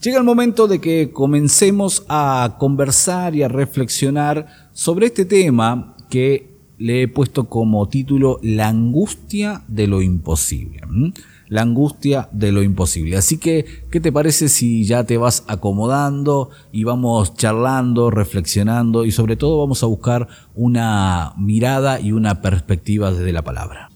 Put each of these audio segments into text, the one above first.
Llega el momento de que comencemos a conversar y a reflexionar sobre este tema que le he puesto como título La angustia de lo imposible. La angustia de lo imposible. Así que, ¿qué te parece si ya te vas acomodando y vamos charlando, reflexionando y sobre todo vamos a buscar una mirada y una perspectiva desde la palabra?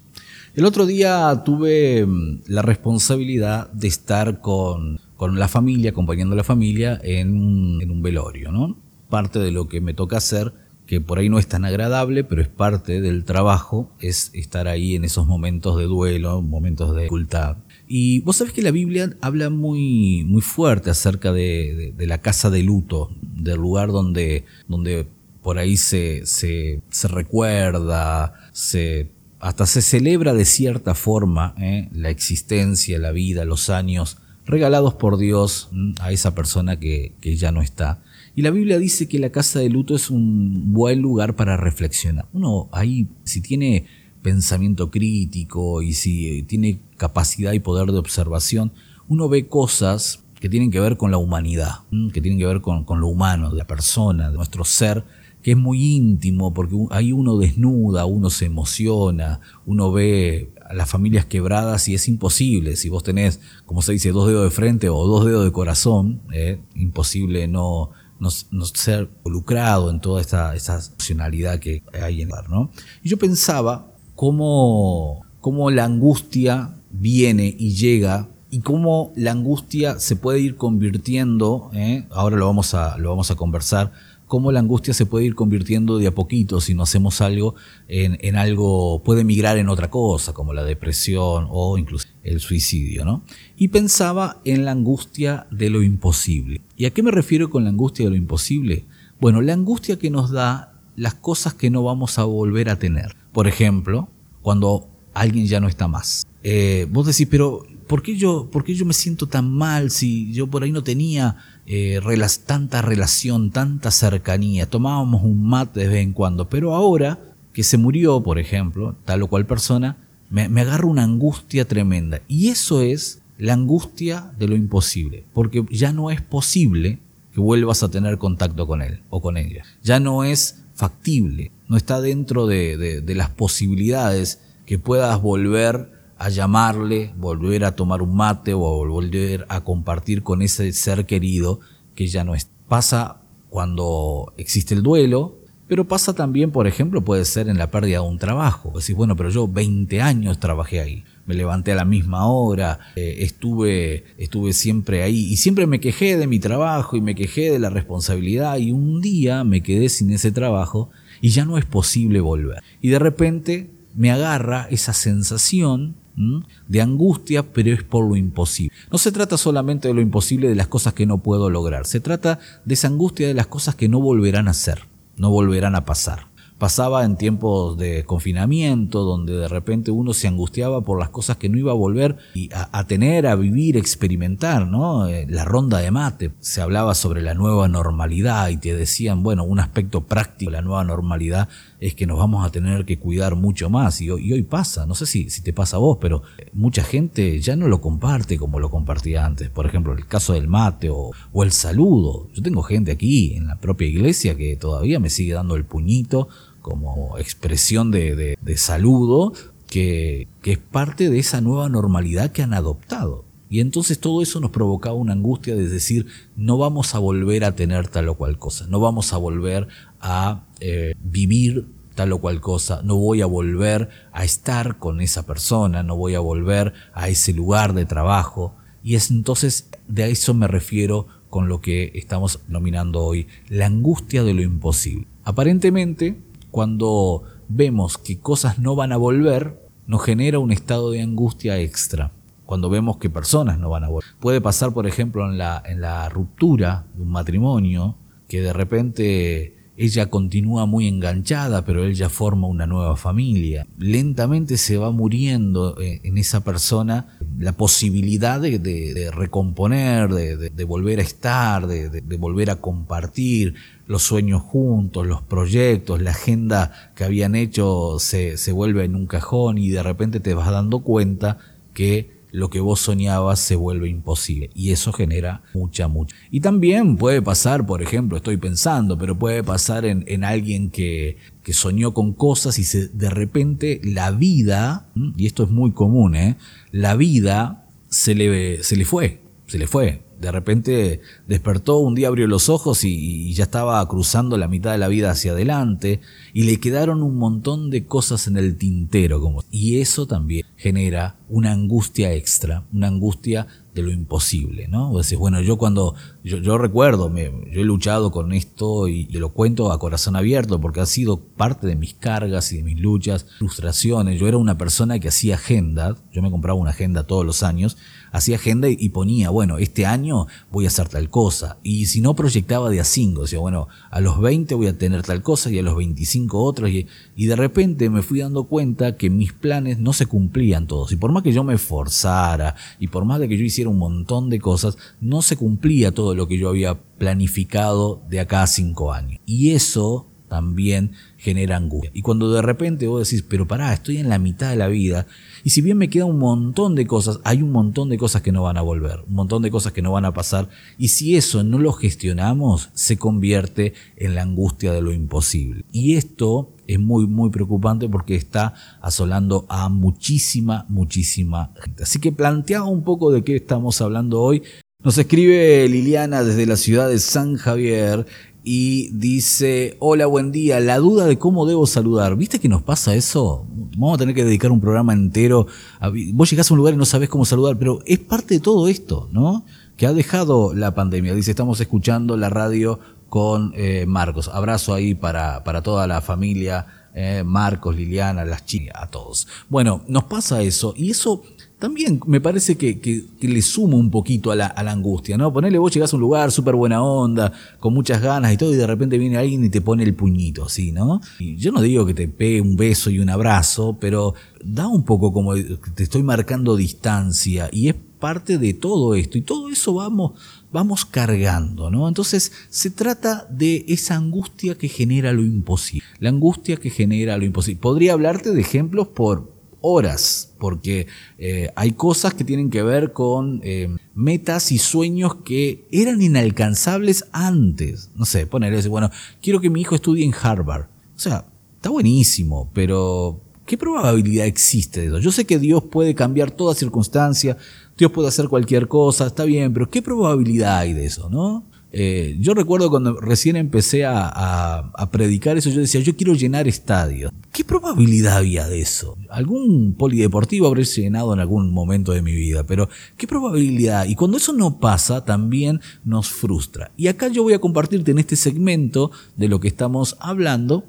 El otro día tuve mm, la responsabilidad de estar con con la familia, acompañando a la familia en, un velorio, ¿no? Parte de lo que me toca hacer, que por ahí no es tan agradable, pero es parte del trabajo, es estar ahí en esos momentos de duelo, momentos de dificultad. Y vos sabés que la Biblia habla muy, muy fuerte acerca de, la casa de luto, del lugar donde, donde por ahí se, se, recuerda, se, hasta se celebra de cierta forma ¿eh? la existencia, la vida, los años regalados por Dios a esa persona que, ya no está. Y la Biblia dice que la casa de luto es un buen lugar para reflexionar. Uno ahí, si tiene pensamiento crítico y si tiene capacidad y poder de observación, uno ve cosas que tienen que ver con la humanidad, que tienen que ver con, con lo humano, de la persona, de nuestro ser, que es muy íntimo, porque ahí uno desnuda, uno se emociona, uno ve las familias quebradas y es imposible. Si vos tenés, como se dice, dos dedos de frente o dos dedos de corazón, eh, imposible no, no, ser involucrado en toda esta, esta emocionalidad que hay en el ¿no? Y yo pensaba cómo, cómo la angustia viene y llega y cómo la angustia se puede ir convirtiendo, eh, ahora lo vamos a, lo vamos a conversar, cómo la angustia se puede ir convirtiendo de a poquito si no hacemos algo en, algo, puede migrar en otra cosa, como la depresión o incluso el suicidio, ¿no? Y pensaba en la angustia de lo imposible. ¿Y a qué me refiero con la angustia de lo imposible? Bueno, la angustia que nos da las cosas que no vamos a volver a tener. Por ejemplo, cuando alguien ya no está más. Eh, vos decís, pero ¿por qué, yo, ¿por qué yo me siento tan mal si yo por ahí no tenía eh, tanta relación, tanta cercanía, tomábamos un mate de vez en cuando, pero ahora que se murió, por ejemplo, tal o cual persona, me, me agarra una angustia tremenda. Y eso es la angustia de lo imposible, porque ya no es posible que vuelvas a tener contacto con él o con ella. Ya no es factible, no está dentro de las posibilidades que puedas volver a llamarle, volver a tomar un mate o volver a compartir con ese ser querido que ya no es. Pasa cuando existe el duelo, pero pasa también, por ejemplo, puede ser en la pérdida de un trabajo. Decís, bueno, pero yo 20 años trabajé ahí, me levanté a la misma hora, eh, estuve, estuve siempre ahí y siempre me quejé de mi trabajo y me quejé de la responsabilidad y un día me quedé sin ese trabajo y ya no es posible volver. Y de repente me agarra esa sensación de angustia, pero es por lo imposible. No se trata solamente de lo imposible de las cosas que no puedo lograr, se trata de esa angustia de las cosas que no volverán a ser, no volverán a pasar pasaba en tiempos de confinamiento, donde de repente uno se angustiaba por las cosas que no iba a volver a, tener, a vivir, experimentar, ¿no? Eh, la ronda de mate, se hablaba sobre la nueva normalidad y te decían, bueno, un aspecto práctico de la nueva normalidad es que nos vamos a tener que cuidar mucho más y hoy, pasa, no sé si, si te pasa a vos, pero mucha gente ya no lo comparte como lo compartía antes, por ejemplo, el caso del mate o, o el saludo. Yo tengo gente aquí en la propia iglesia que todavía me sigue dando el puñito como expresión de, saludo que, es parte de esa nueva normalidad que han adoptado. Y entonces todo eso nos provocaba una angustia de decir, no vamos a volver a tener tal o cual cosa, no vamos a volver a eh, vivir tal o cual cosa, no voy a volver a estar con esa persona, no voy a volver a ese lugar de trabajo. Y es entonces de eso me refiero con lo que estamos nominando hoy, la angustia de lo imposible. Aparentemente, cuando vemos que cosas no van a volver, nos genera un estado de angustia extra. Cuando vemos que personas no van a volver. Puede pasar, por ejemplo, en la, en la ruptura de un matrimonio, que de repente ella continúa muy enganchada, pero él ya forma una nueva familia. Lentamente se va muriendo eh, en esa persona la posibilidad de, recomponer, de, volver a estar, de, volver a compartir los sueños juntos, los proyectos, la agenda que habían hecho se, se vuelve en un cajón y de repente te vas dando cuenta que lo que vos soñabas se vuelve imposible. Y eso genera mucha, mucha. Y también puede pasar, por ejemplo, estoy pensando, pero puede pasar en, alguien que, que, soñó con cosas y se, de repente la vida, y esto es muy común, ¿eh? la vida se le, se le fue, se le fue de repente despertó, un día abrió los ojos y, ya estaba cruzando la mitad de la vida hacia adelante y le quedaron un montón de cosas en el tintero. Como, y eso también genera una angustia extra, una angustia de lo imposible, ¿no? Vos decís, bueno, yo cuando, yo, recuerdo, me, yo he luchado con esto y, y, lo cuento a corazón abierto porque ha sido parte de mis cargas y de mis luchas, frustraciones. Yo era una persona que hacía agenda, yo me compraba una agenda todos los años, hacía agenda y ponía, bueno, este año voy a hacer tal cosa. Y si no proyectaba de a cinco, decía, bueno, a los 20 voy a tener tal cosa y a los 25 otros. Y, y de repente me fui dando cuenta que mis planes no se cumplían todos. Y por más que yo me esforzara y por más de que yo hiciera un montón de cosas, no se cumplía todo lo que yo había planificado de acá a cinco años. Y eso también genera angustia. Y cuando de repente vos decís, pero pará, estoy en la mitad de la vida, y si bien me queda un montón de cosas, hay un montón de cosas que no van a volver, un montón de cosas que no van a pasar, y si eso no lo gestionamos, se convierte en la angustia de lo imposible. Y esto es muy, muy preocupante porque está asolando a muchísima, muchísima gente. Así que planteaba un poco de qué estamos hablando hoy. Nos escribe Liliana desde la ciudad de San Javier y dice, hola, buen día, la duda de cómo debo saludar. ¿Viste que nos pasa eso? Vamos a tener que dedicar un programa entero. A, vos llegás a un lugar y no sabés cómo saludar, pero es parte de todo esto, ¿no? Que ha dejado la pandemia. Dice, estamos escuchando la radio con eh, Marcos. Abrazo ahí para, para toda la familia. Eh, Marcos, Liliana, las chicas, a todos. Bueno, nos pasa eso y eso también me parece que, le suma un poquito a la, angustia, ¿no? Ponele vos llegás a un lugar súper buena onda, con muchas ganas y todo, y de repente viene alguien y te pone el puñito, así, ¿no? Y yo no digo que te pegue un beso y un abrazo, pero da un poco como te estoy marcando distancia y es parte de todo esto y todo eso vamos vamos cargando, ¿no? Entonces se trata de esa angustia que genera lo imposible, la angustia que genera lo imposible. Podría hablarte de ejemplos por horas, porque eh, hay cosas que tienen que ver con eh, metas y sueños que eran inalcanzables antes. No sé, ponerle, bueno, quiero que mi hijo estudie en Harvard. O sea, está buenísimo, pero ¿qué probabilidad existe de eso? Yo sé que Dios puede cambiar toda circunstancia, Dios puede hacer cualquier cosa, está bien, pero ¿qué probabilidad hay de eso, no? Eh, yo recuerdo cuando recién empecé a, predicar eso, yo decía, yo quiero llenar estadios. ¿Qué probabilidad había de eso? Algún polideportivo habré llenado en algún momento de mi vida, pero ¿qué probabilidad? Y cuando eso no pasa, también nos frustra. Y acá yo voy a compartirte en este segmento de lo que estamos hablando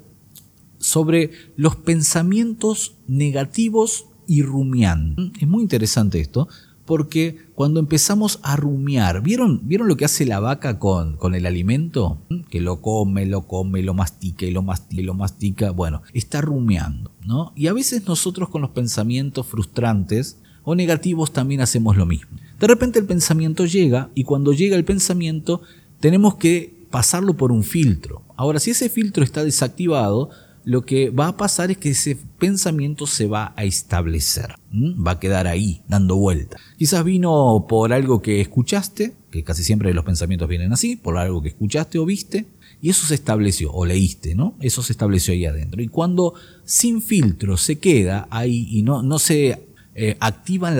sobre los pensamientos negativos y rumiando. Es muy interesante esto, porque cuando empezamos a rumiar, ¿vieron, ¿vieron lo que hace la vaca con, con el alimento? Que lo come, lo come, lo mastica y lo mastica y lo mastica. Bueno, está rumiando, ¿no? Y a veces nosotros con los pensamientos frustrantes o negativos también hacemos lo mismo. De repente el pensamiento llega y cuando llega el pensamiento tenemos que pasarlo por un filtro. Ahora, si ese filtro está desactivado, lo que va a pasar es que ese pensamiento se va a establecer, va a quedar ahí, dando vuelta. Quizás vino por algo que escuchaste, que casi siempre los pensamientos vienen así, por algo que escuchaste o viste, y eso se estableció, o leíste, ¿no? Eso se estableció ahí adentro. Y cuando sin filtro se queda ahí y no, no se eh, activan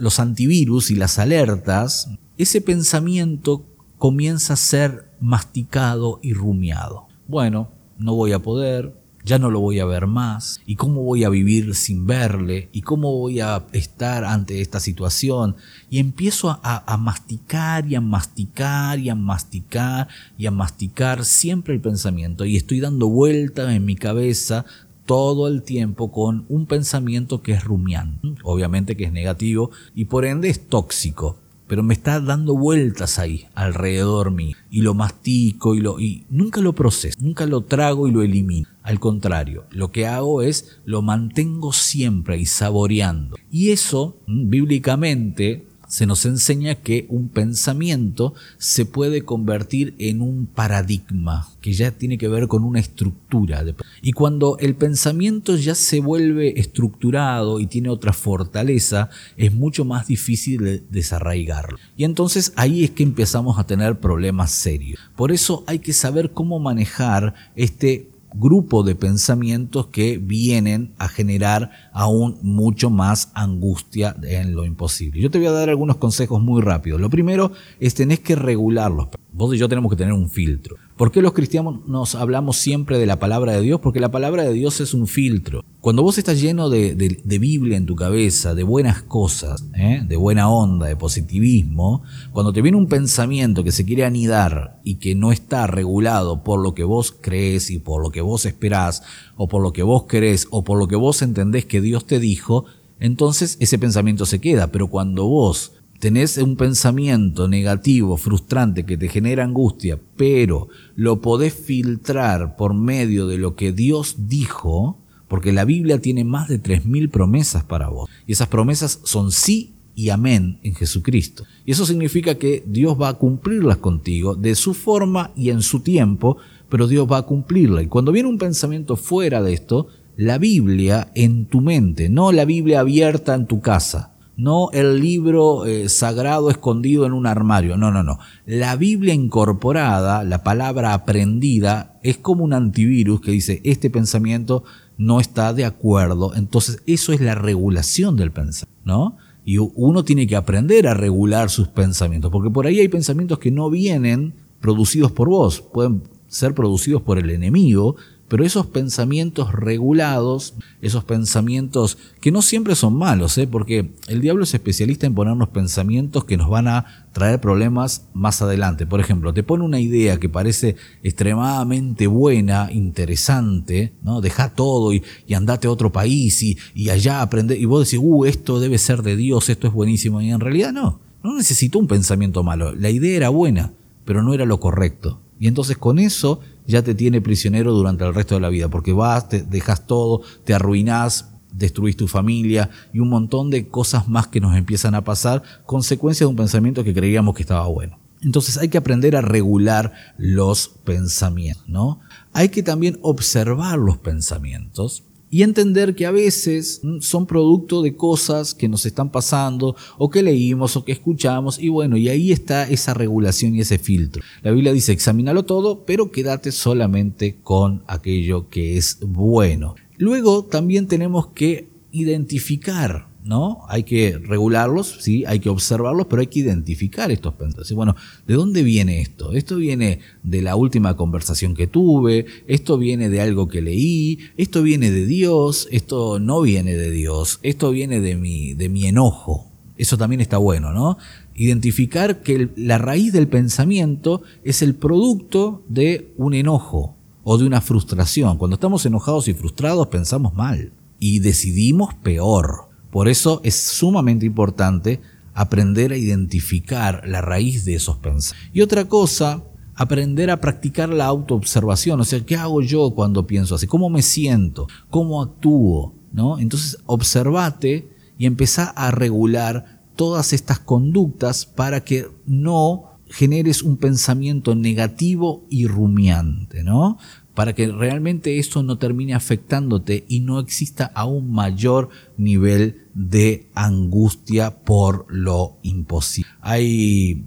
los antivirus y las alertas, ese pensamiento comienza a ser masticado y rumiado. Bueno, no voy a poder, ya no lo voy a ver más, y cómo voy a vivir sin verle, y cómo voy a estar ante esta situación, y empiezo a, masticar y a masticar y a masticar y a masticar siempre el pensamiento, y estoy dando vuelta en mi cabeza todo el tiempo con un pensamiento que es rumiante, obviamente que es negativo y por ende es tóxico pero me está dando vueltas ahí, alrededor mío, y lo mastico y, lo, y nunca lo proceso, nunca lo trago y lo elimino. Al contrario, lo que hago es lo mantengo siempre y saboreando. Y eso, mm, bíblicamente, se nos enseña que un pensamiento se puede convertir en un paradigma, que ya tiene que ver con una estructura. Y cuando el pensamiento ya se vuelve estructurado y tiene otra fortaleza, es mucho más difícil de desarraigarlo. Y entonces ahí es que empezamos a tener problemas serios. Por eso hay que saber cómo manejar este grupo de pensamientos que vienen a generar aún mucho más angustia en lo imposible. Yo te voy a dar algunos consejos muy rápidos. Lo primero es tenés que regularlos. Vos y yo tenemos que tener un filtro. ¿Por qué los cristianos nos hablamos siempre de la palabra de Dios? Porque la palabra de Dios es un filtro. Cuando vos estás lleno de, Biblia en tu cabeza, de buenas cosas, ¿eh? de buena onda, de positivismo, cuando te viene un pensamiento que se quiere anidar y que no está regulado por lo que vos crees y por lo que vos esperás, o por lo que vos querés, o por lo que vos entendés que Dios te dijo, entonces ese pensamiento se queda. Pero cuando vos tenés un pensamiento negativo, frustrante, que te genera angustia, pero lo podés filtrar por medio de lo que Dios dijo, porque la Biblia tiene más de 3.000 promesas para vos. Y esas promesas son sí y amén en Jesucristo. Y eso significa que Dios va a cumplirlas contigo de su forma y en su tiempo, pero Dios va a cumplirla. Y cuando viene un pensamiento fuera de esto, la Biblia en tu mente, no la Biblia abierta en tu casa, no el libro eh, sagrado escondido en un armario, no, no, no. La Biblia incorporada, la palabra aprendida, es como un antivirus que dice, este pensamiento no está de acuerdo, entonces eso es la regulación del pensamiento, ¿no? Y uno tiene que aprender a regular sus pensamientos, porque por ahí hay pensamientos que no vienen producidos por vos, pueden ser producidos por el enemigo, pero esos pensamientos regulados, esos pensamientos que no siempre son malos, ¿eh? porque el diablo es especialista en ponernos pensamientos que nos van a traer problemas más adelante. Por ejemplo, te pone una idea que parece extremadamente buena, interesante, ¿no? Deja todo y, andate a otro país y, allá aprende, y vos decís, uh, esto debe ser de Dios, esto es buenísimo, y en realidad no, no necesitó un pensamiento malo, la idea era buena, pero no era lo correcto. Y entonces con eso ya te tiene prisionero durante el resto de la vida, porque vas, te dejas todo, te arruinás, destruís tu familia y un montón de cosas más que nos empiezan a pasar, consecuencia de un pensamiento que creíamos que estaba bueno. Entonces hay que aprender a regular los pensamientos, ¿no? Hay que también observar los pensamientos y entender que a veces mm, son producto de cosas que nos están pasando o que leímos o que escuchamos y bueno, y ahí está esa regulación y ese filtro. La Biblia dice, examínalo todo, pero quédate solamente con aquello que es bueno. Luego también tenemos que identificar ¿no? Hay que regularlos, sí, hay que observarlos, pero hay que identificar estos pensamientos. Bueno, ¿de dónde viene esto? Esto viene de la última conversación que tuve, esto viene de algo que leí, esto viene de Dios, esto no viene de Dios, esto viene de mi, de mi enojo. Eso también está bueno, ¿no? Identificar que la raíz del pensamiento es el producto de un enojo o de una frustración. Cuando estamos enojados y frustrados pensamos mal y decidimos peor. Por eso es sumamente importante aprender a identificar la raíz de esos pensamientos. Y otra cosa, aprender a practicar la autoobservación, o sea, ¿qué hago yo cuando pienso así? ¿Cómo me siento? ¿Cómo actúo? ¿No? Entonces, observate y empezá a regular todas estas conductas para que no generes un pensamiento negativo y rumiante, ¿no? Para que realmente esto no termine afectándote y no exista aún mayor nivel de angustia por lo imposible.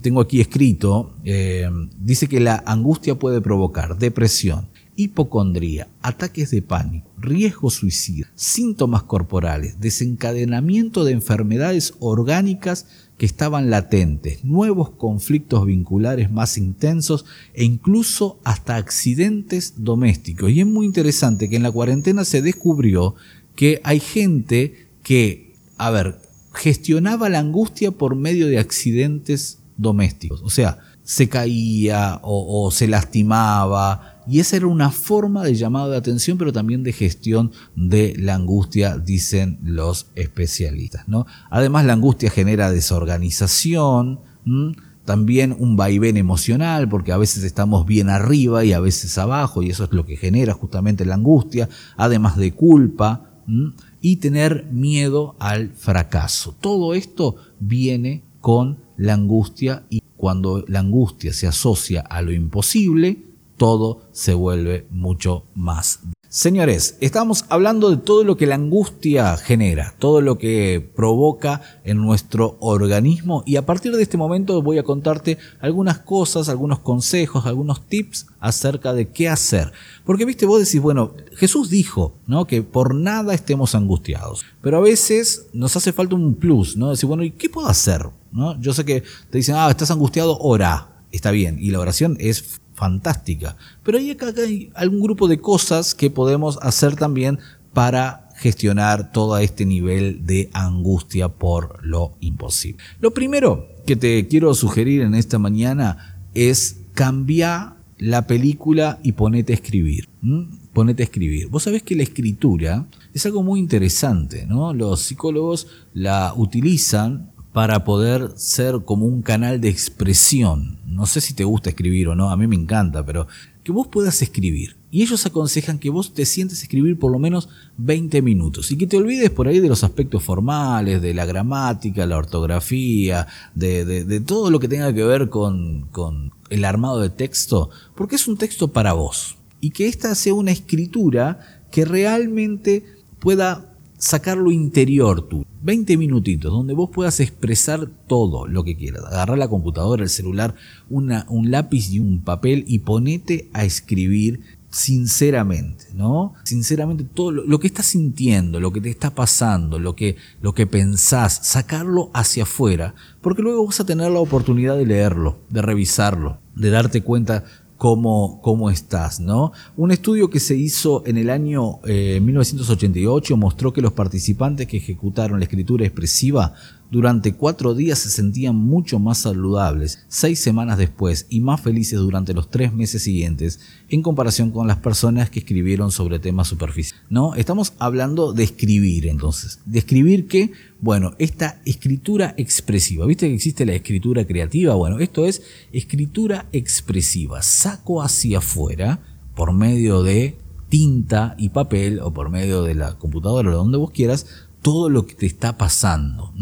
Tengo aquí escrito, eh, dice que la angustia puede provocar depresión, hipocondría, ataques de pánico, riesgo suicida, síntomas corporales, desencadenamiento de enfermedades orgánicas que estaban latentes, nuevos conflictos vinculares más intensos e incluso hasta accidentes domésticos. Y es muy interesante que en la cuarentena se descubrió que hay gente que, a ver, gestionaba la angustia por medio de accidentes domésticos. O sea, se caía o, se lastimaba, y esa era una forma de llamado de atención, pero también de gestión de la angustia, dicen los especialistas. ¿no? Además, la angustia genera desorganización, también un vaivén emocional, porque a veces estamos bien arriba y a veces abajo, y eso es lo que genera justamente la angustia, además de culpa y tener miedo al fracaso. Todo esto viene con la angustia y cuando la angustia se asocia a lo imposible, todo se vuelve mucho más Señores, estamos hablando de todo lo que la angustia genera, todo lo que provoca en nuestro organismo y a partir de este momento voy a contarte algunas cosas, algunos consejos, algunos tips acerca de qué hacer. Porque viste, vos decís, bueno, Jesús dijo, ¿no? Que por nada estemos angustiados, pero a veces nos hace falta un plus, ¿no? Decir, bueno, ¿y qué puedo hacer? ¿No? Yo sé que te dicen, ah, estás angustiado, ora. Está bien, y la oración es fantástica. Pero hay acá hay algún grupo de cosas que podemos hacer también para gestionar todo este nivel de angustia por lo imposible. Lo primero que te quiero sugerir en esta mañana es cambiar la película y ponete a escribir. Ponete a escribir. Vos sabés que la escritura es algo muy interesante, ¿no? Los psicólogos la utilizan para poder ser como un canal de expresión. No sé si te gusta escribir o no, a mí me encanta, pero que vos puedas escribir. Y ellos aconsejan que vos te sientes escribir por lo menos 20 minutos y que te olvides por ahí de los aspectos formales, de la gramática, la ortografía, de, todo lo que tenga que ver con, con el armado de texto, porque es un texto para vos. Y que esta sea una escritura que realmente pueda sacar lo interior tú. 20 minutitos donde vos puedas expresar todo lo que quieras. Agarrar la computadora, el celular, un lápiz y un papel y ponete a escribir sinceramente, ¿no? Sinceramente todo lo, que estás sintiendo, lo que te está pasando, lo que, lo que pensás, sacarlo hacia afuera, porque luego vas a tener la oportunidad de leerlo, de revisarlo, de darte cuenta cómo, cómo estás, ¿no? Un estudio que se hizo en el año 1988 eh, mostró que los participantes que ejecutaron la escritura expresiva durante cuatro días se sentían mucho más saludables seis semanas después y más felices durante los tres meses siguientes en comparación con las personas que escribieron sobre temas superficiales. ¿No? Estamos hablando de escribir entonces. ¿De escribir qué? Bueno, esta escritura expresiva. ¿Viste que existe la escritura creativa? Bueno, esto es escritura expresiva. Saco hacia afuera por medio de tinta y papel o por medio de la computadora o donde vos quieras todo lo que te está pasando.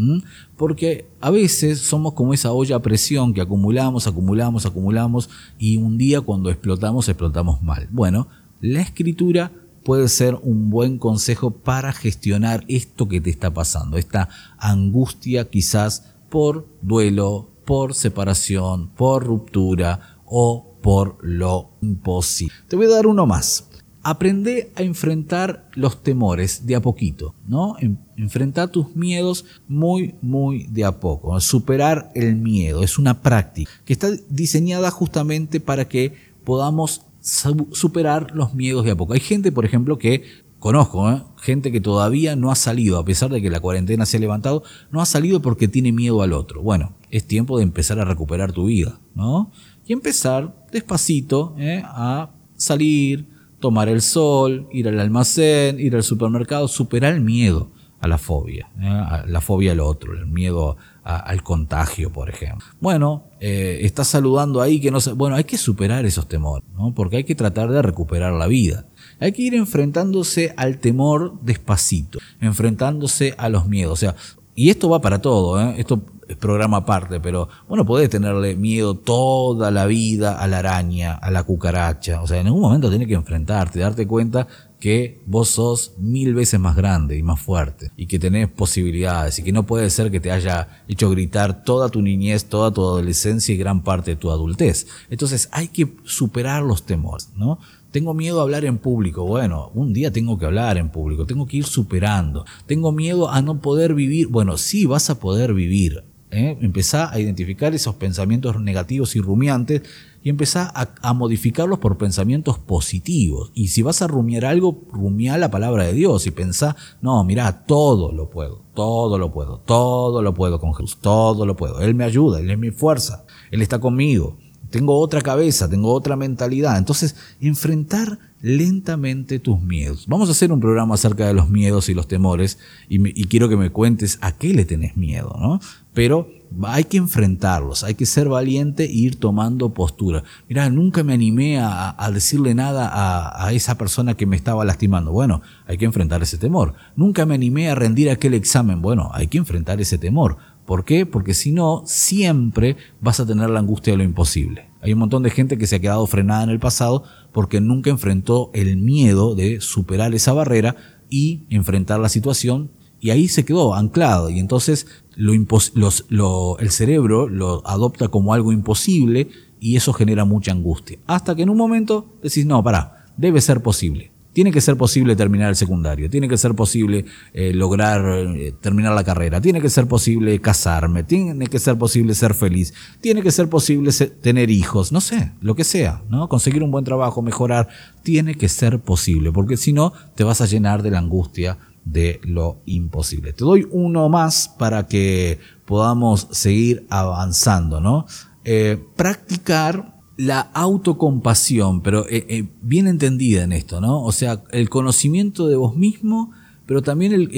Porque a veces somos como esa olla a presión que acumulamos, acumulamos, acumulamos y un día cuando explotamos, explotamos mal. Bueno, la escritura puede ser un buen consejo para gestionar esto que te está pasando, esta angustia quizás por duelo, por separación, por ruptura o por lo imposible. Te voy a dar uno más aprende a enfrentar los temores de a poquito, ¿no? Enfrentar tus miedos muy, muy de a poco. Superar el miedo es una práctica que está diseñada justamente para que podamos superar los miedos de a poco. Hay gente, por ejemplo, que conozco, ¿eh? gente que todavía no ha salido, a pesar de que la cuarentena se ha levantado, no ha salido porque tiene miedo al otro. Bueno, es tiempo de empezar a recuperar tu vida, ¿no? Y empezar despacito ¿eh? a salir, tomar el sol, ir al almacén, ir al supermercado, superar el miedo a la fobia, ¿eh? la fobia al otro, el miedo al contagio, por ejemplo. Bueno, eh, estás saludando ahí que no sé, bueno, hay que superar esos temores, ¿no? porque hay que tratar de recuperar la vida. Hay que ir enfrentándose al temor despacito, enfrentándose a los miedos. O sea, y esto va para todo, ¿eh? esto es programa aparte, pero bueno, podés tenerle miedo toda la vida a la araña, a la cucaracha. O sea, en algún momento tenés que enfrentarte, darte cuenta que vos sos mil veces más grande y más fuerte y que tenés posibilidades y que no puede ser que te haya hecho gritar toda tu niñez, toda tu adolescencia y gran parte de tu adultez. Entonces hay que superar los temores, ¿no? Tengo miedo a hablar en público. Bueno, un día tengo que hablar en público, tengo que ir superando. Tengo miedo a no poder vivir. Bueno, sí vas a poder vivir. ¿eh? Empezá a identificar esos pensamientos negativos y rumiantes y empezá a, modificarlos por pensamientos positivos. Y si vas a rumiar algo, rumia la palabra de Dios y pensá, no, mira, todo lo puedo, todo lo puedo, todo lo puedo con Jesús, todo lo puedo. Él me ayuda, Él es mi fuerza, Él está conmigo tengo otra cabeza, tengo otra mentalidad. Entonces, enfrentar lentamente tus miedos. Vamos a hacer un programa acerca de los miedos y los temores y, quiero que me cuentes a qué le tenés miedo, ¿no? Pero hay que enfrentarlos, hay que ser valiente e ir tomando postura. Mira, nunca me animé a, decirle nada a, a, esa persona que me estaba lastimando. Bueno, hay que enfrentar ese temor. Nunca me animé a rendir aquel examen. Bueno, hay que enfrentar ese temor ¿Por qué? Porque si no, siempre vas a tener la angustia de lo imposible. Hay un montón de gente que se ha quedado frenada en el pasado porque nunca enfrentó el miedo de superar esa barrera y enfrentar la situación y ahí se quedó anclado y entonces lo el cerebro lo adopta como algo imposible y eso genera mucha angustia. Hasta que en un momento decís, no, pará, debe ser posible. Tiene que ser posible terminar el secundario, tiene que ser posible eh, lograr eh, terminar la carrera, tiene que ser posible casarme, tiene que ser posible ser feliz, tiene que ser posible tener hijos, no sé, lo que sea, ¿no? Conseguir un buen trabajo, mejorar, tiene que ser posible, porque si no te vas a llenar de la angustia de lo imposible. Te doy uno más para que podamos seguir avanzando, ¿no? Eh, practicar la autocompasión, pero eh, eh, bien entendida en esto, ¿no? O sea, el conocimiento de vos mismo, pero también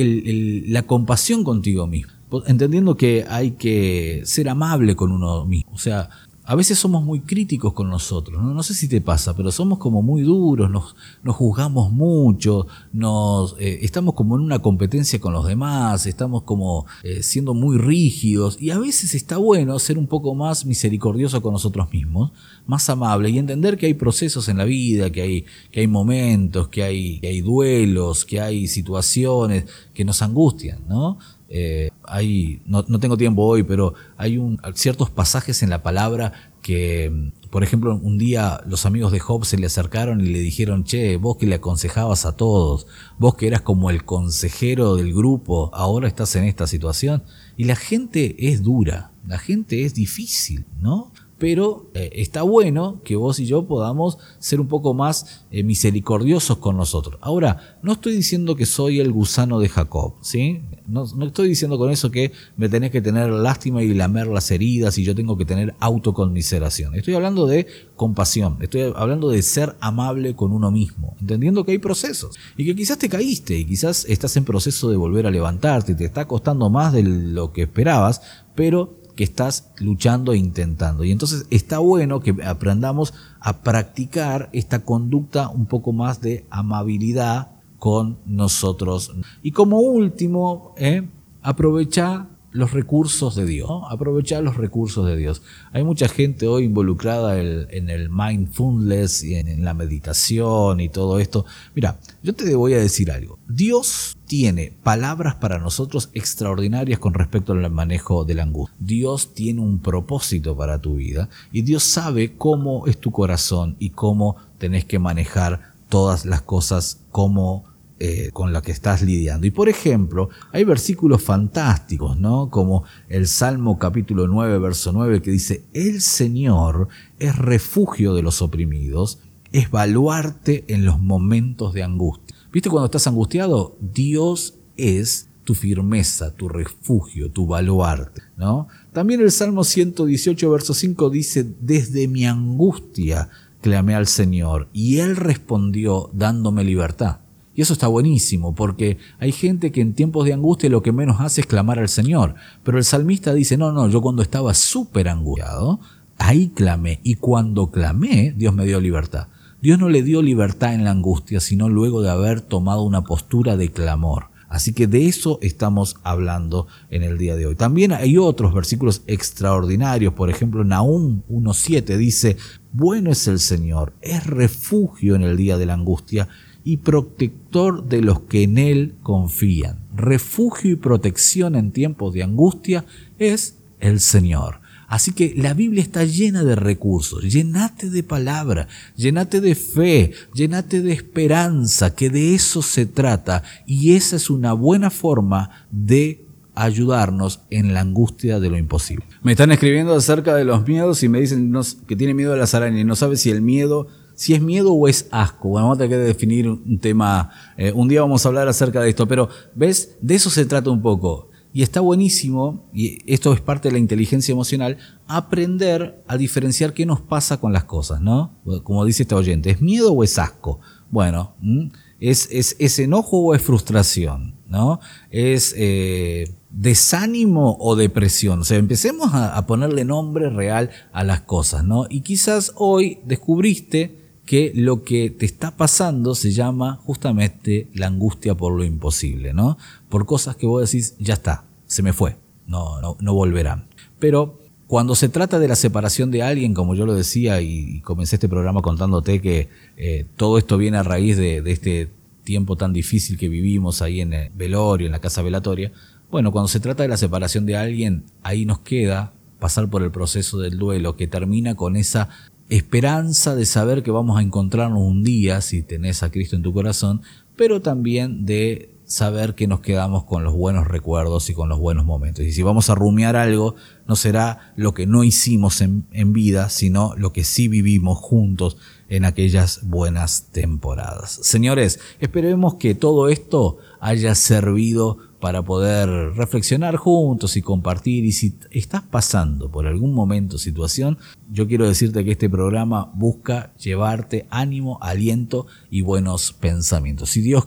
la compasión contigo mismo. Entendiendo que hay que ser amable con uno mismo. O sea, a veces somos muy críticos con nosotros, ¿no? sé si te pasa, pero somos como muy duros, nos, nos juzgamos mucho, nos, eh, estamos como en una competencia con los demás, estamos como eh, siendo muy rígidos y a veces está bueno ser un poco más misericordioso con nosotros mismos, más amable y entender que hay procesos en la vida, que hay, que hay momentos, que hay, que hay duelos, que hay situaciones que nos angustian, ¿no? Eh, hay, no, tengo tiempo hoy, pero hay un, ciertos pasajes en la palabra que, por ejemplo, un día los amigos de Job se le acercaron y le dijeron, che, vos que le aconsejabas a todos, vos que eras como el consejero del grupo, ahora estás en esta situación. Y la gente es dura, la gente es difícil, ¿no? Pero eh, está bueno que vos y yo podamos ser un poco más eh, misericordiosos con nosotros. Ahora, no estoy diciendo que soy el gusano de Jacob, ¿sí? No, estoy diciendo con eso que me tenés que tener lástima y lamer las heridas y yo tengo que tener autoconmiseración. Estoy hablando de compasión, estoy hablando de ser amable con uno mismo, entendiendo que hay procesos y que quizás te caíste y quizás estás en proceso de volver a levantarte y te está costando más de lo que esperabas, pero que estás luchando e intentando. Y entonces está bueno que aprendamos a practicar esta conducta un poco más de amabilidad con nosotros. Y como último, eh, aprovecha los recursos de Dios, aprovechar los recursos de Dios. Hay mucha gente hoy involucrada en el mindfulness y en la meditación y todo esto. Mira, yo te voy a decir algo. Dios tiene palabras para nosotros extraordinarias con respecto al manejo de la angustia. Dios tiene un propósito para tu vida y Dios sabe cómo es tu corazón y cómo tenés que manejar todas las cosas como eh, con la que estás lidiando. Y por ejemplo, hay versículos fantásticos, ¿no? Como el Salmo capítulo 9, verso 9, que dice, el Señor es refugio de los oprimidos, es baluarte en los momentos de angustia. ¿Viste cuando estás angustiado? Dios es tu firmeza, tu refugio, tu baluarte, ¿no? También el Salmo 118, verso 5 dice, desde mi angustia clamé al Señor y Él respondió dándome libertad. Y eso está buenísimo, porque hay gente que en tiempos de angustia lo que menos hace es clamar al Señor. Pero el salmista dice, no, no, yo cuando estaba súper angustiado, ahí clamé. Y cuando clamé, Dios me dio libertad. Dios no le dio libertad en la angustia, sino luego de haber tomado una postura de clamor. Así que de eso estamos hablando en el día de hoy. También hay otros versículos extraordinarios. Por ejemplo, Nahum 1.7 dice, bueno es el Señor, es refugio en el día de la angustia y protector de los que en Él confían. Refugio y protección en tiempos de angustia es el Señor. Así que la Biblia está llena de recursos. Llenate de palabra, llenate de fe, llenate de esperanza, que de eso se trata. Y esa es una buena forma de ayudarnos en la angustia de lo imposible. Me están escribiendo acerca de los miedos y me dicen que tiene miedo a las arañas y no sabe si el miedo si es miedo o es asco. Bueno, vamos a tener que definir un tema. Eh, un día vamos a hablar acerca de esto, pero ves, de eso se trata un poco. Y está buenísimo, y esto es parte de la inteligencia emocional, aprender a diferenciar qué nos pasa con las cosas, ¿no? Como dice este oyente, ¿es miedo o es asco? Bueno, ¿es, es, enojo o es frustración? ¿no? ¿Es eh, desánimo o depresión? O sea, empecemos a, a, ponerle nombre real a las cosas, ¿no? Y quizás hoy descubriste que lo que te está pasando se llama justamente la angustia por lo imposible, ¿no? Por cosas que vos decís, ya está, se me fue, no, no, no volverán. Pero cuando se trata de la separación de alguien, como yo lo decía y comencé este programa contándote que eh, todo esto viene a raíz de, este tiempo tan difícil que vivimos ahí en el velorio, en la casa velatoria, bueno, cuando se trata de la separación de alguien, ahí nos queda pasar por el proceso del duelo que termina con esa esperanza de saber que vamos a encontrarnos un día si tenés a Cristo en tu corazón, pero también de saber que nos quedamos con los buenos recuerdos y con los buenos momentos. Y si vamos a rumiar algo, no será lo que no hicimos en, en, vida, sino lo que sí vivimos juntos en aquellas buenas temporadas. Señores, esperemos que todo esto haya servido para poder reflexionar juntos y compartir. Y si estás pasando por algún momento, situación, yo quiero decirte que este programa busca llevarte ánimo, aliento y buenos pensamientos. Dios